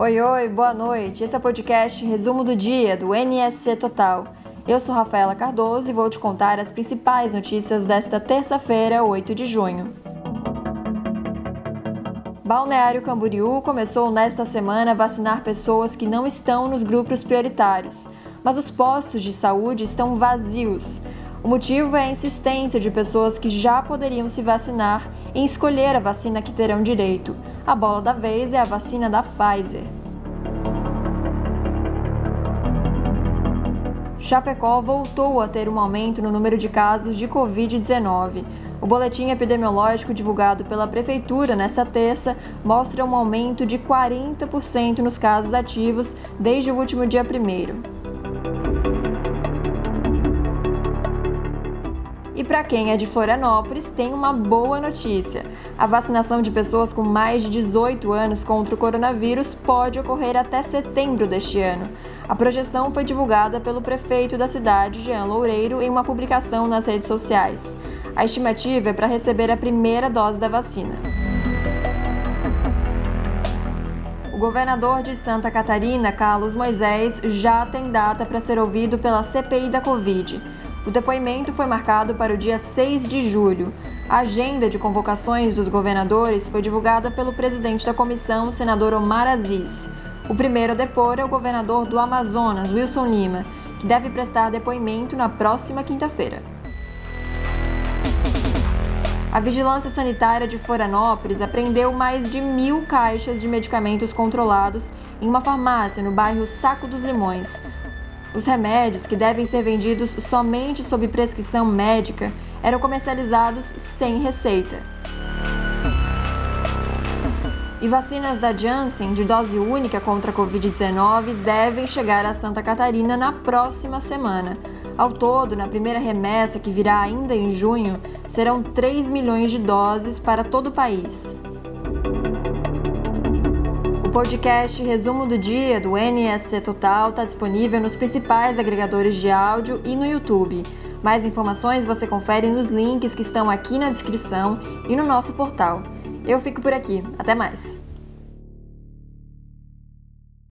Oi, oi, boa noite. Esse é o podcast Resumo do Dia do NSC Total. Eu sou Rafaela Cardoso e vou te contar as principais notícias desta terça-feira, 8 de junho. Balneário Camboriú começou nesta semana a vacinar pessoas que não estão nos grupos prioritários, mas os postos de saúde estão vazios. O motivo é a insistência de pessoas que já poderiam se vacinar em escolher a vacina que terão direito. A bola da vez é a vacina da Pfizer. Chapecó voltou a ter um aumento no número de casos de Covid-19. O boletim epidemiológico divulgado pela Prefeitura nesta terça mostra um aumento de 40% nos casos ativos desde o último dia 1. E para quem é de Florianópolis, tem uma boa notícia. A vacinação de pessoas com mais de 18 anos contra o coronavírus pode ocorrer até setembro deste ano. A projeção foi divulgada pelo prefeito da cidade, Jean Loureiro, em uma publicação nas redes sociais. A estimativa é para receber a primeira dose da vacina. O governador de Santa Catarina, Carlos Moisés, já tem data para ser ouvido pela CPI da Covid. O depoimento foi marcado para o dia 6 de julho. A agenda de convocações dos governadores foi divulgada pelo presidente da comissão, senador Omar Aziz. O primeiro a depor é o governador do Amazonas, Wilson Lima, que deve prestar depoimento na próxima quinta-feira. A Vigilância Sanitária de Florianópolis apreendeu mais de mil caixas de medicamentos controlados em uma farmácia no bairro Saco dos Limões. Os remédios, que devem ser vendidos somente sob prescrição médica, eram comercializados sem receita. E vacinas da Janssen, de dose única contra a Covid-19, devem chegar a Santa Catarina na próxima semana. Ao todo, na primeira remessa, que virá ainda em junho, serão 3 milhões de doses para todo o país. Podcast Resumo do Dia do NSC Total está disponível nos principais agregadores de áudio e no YouTube. Mais informações você confere nos links que estão aqui na descrição e no nosso portal. Eu fico por aqui. Até mais!